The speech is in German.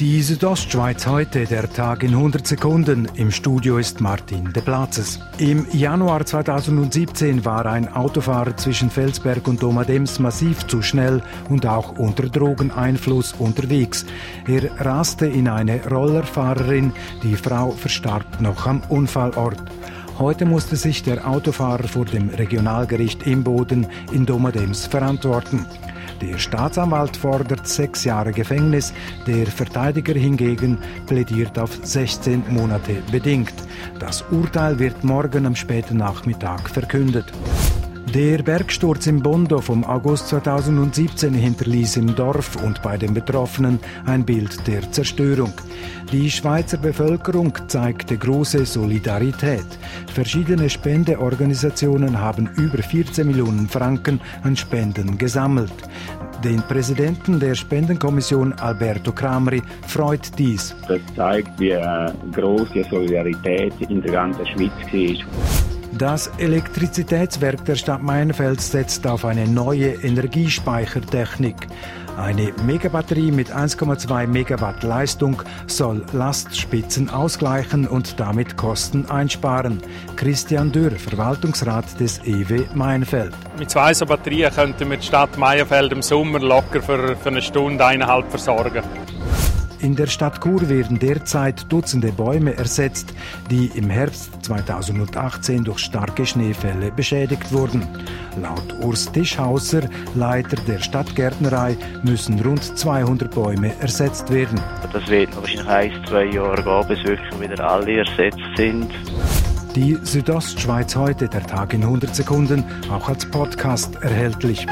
Die Südostschweiz heute, der Tag in 100 Sekunden. Im Studio ist Martin de Platzes. Im Januar 2017 war ein Autofahrer zwischen Felsberg und Domadems massiv zu schnell und auch unter Drogeneinfluss unterwegs. Er raste in eine Rollerfahrerin. Die Frau verstarb noch am Unfallort. Heute musste sich der Autofahrer vor dem Regionalgericht Imboden in Domadems verantworten. Der Staatsanwalt fordert sechs Jahre Gefängnis, der Verteidiger hingegen plädiert auf 16 Monate bedingt. Das Urteil wird morgen am späten Nachmittag verkündet. Der Bergsturz im Bondo vom August 2017 hinterließ im Dorf und bei den Betroffenen ein Bild der Zerstörung. Die Schweizer Bevölkerung zeigte große Solidarität. Verschiedene Spendeorganisationen haben über 14 Millionen Franken an Spenden gesammelt. Den Präsidenten der Spendenkommission Alberto Kramri freut dies. Das zeigt, wie große Solidarität in der ganzen Schweiz war. Das Elektrizitätswerk der Stadt Meinfeld setzt auf eine neue Energiespeichertechnik. Eine Megabatterie mit 1,2 Megawatt Leistung soll Lastspitzen ausgleichen und damit Kosten einsparen. Christian Dürr, Verwaltungsrat des EW Meinfeld. Mit zwei so Batterien könnten wir die Stadt Meienfeld im Sommer locker für, für eine Stunde, eineinhalb versorgen. In der Stadt Chur werden derzeit Dutzende Bäume ersetzt, die im Herbst 2018 durch starke Schneefälle beschädigt wurden. Laut Urs Tischhauser, Leiter der Stadtgärtnerei, müssen rund 200 Bäume ersetzt werden. Das wird wahrscheinlich ein, zwei Jahre gehen, bis wirklich wieder alle ersetzt sind. Die Südostschweiz heute, der Tag in 100 Sekunden, auch als Podcast erhältlich.